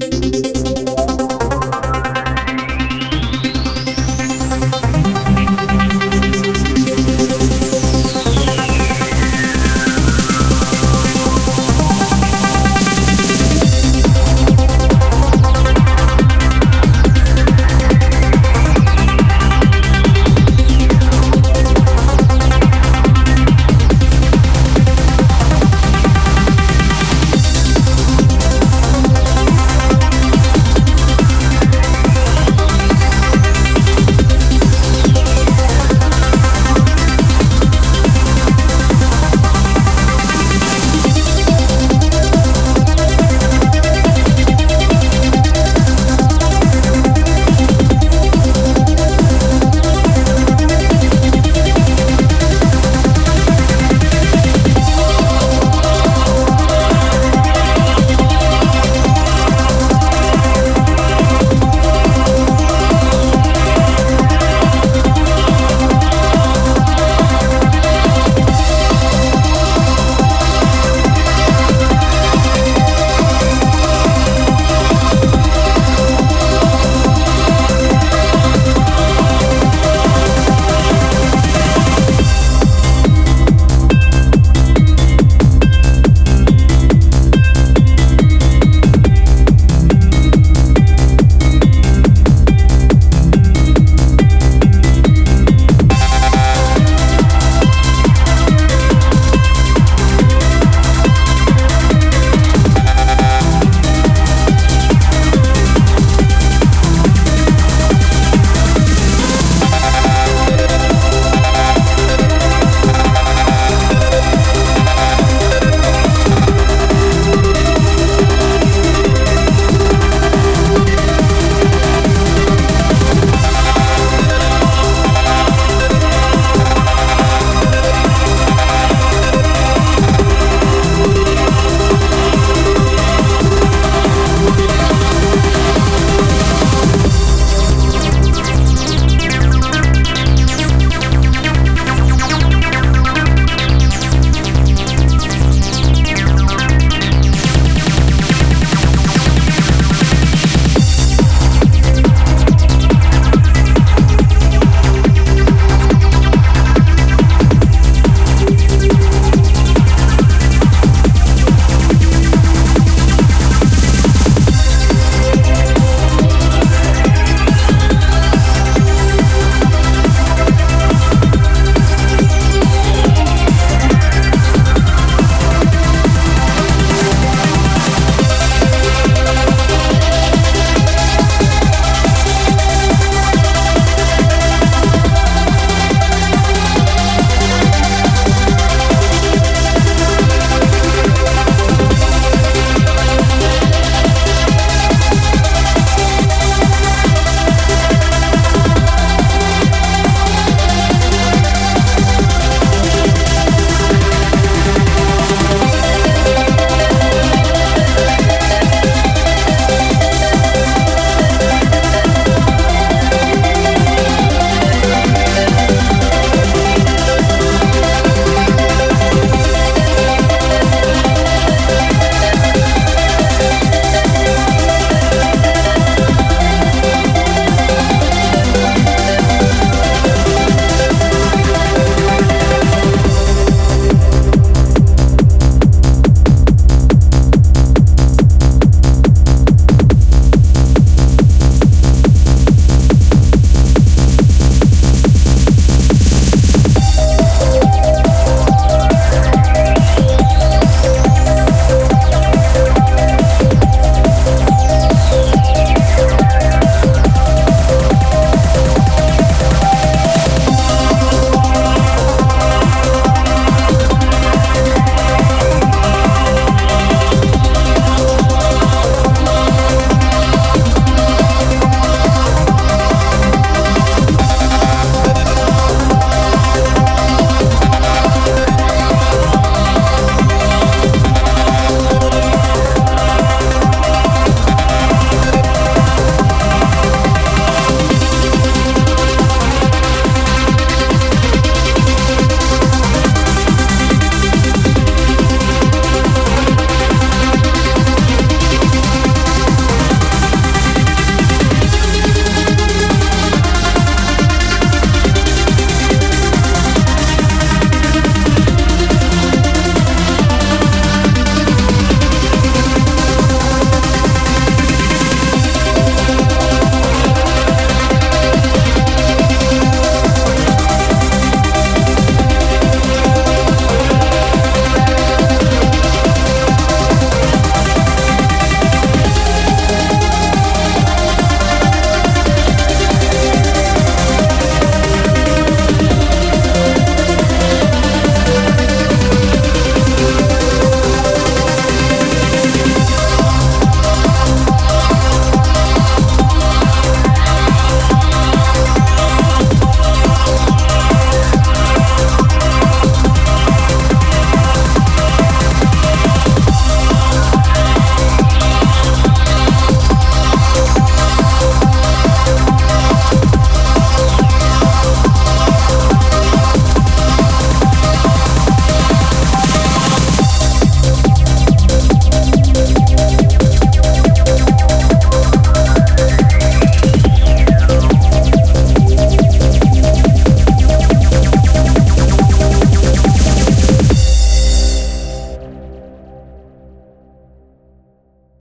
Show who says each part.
Speaker 1: Música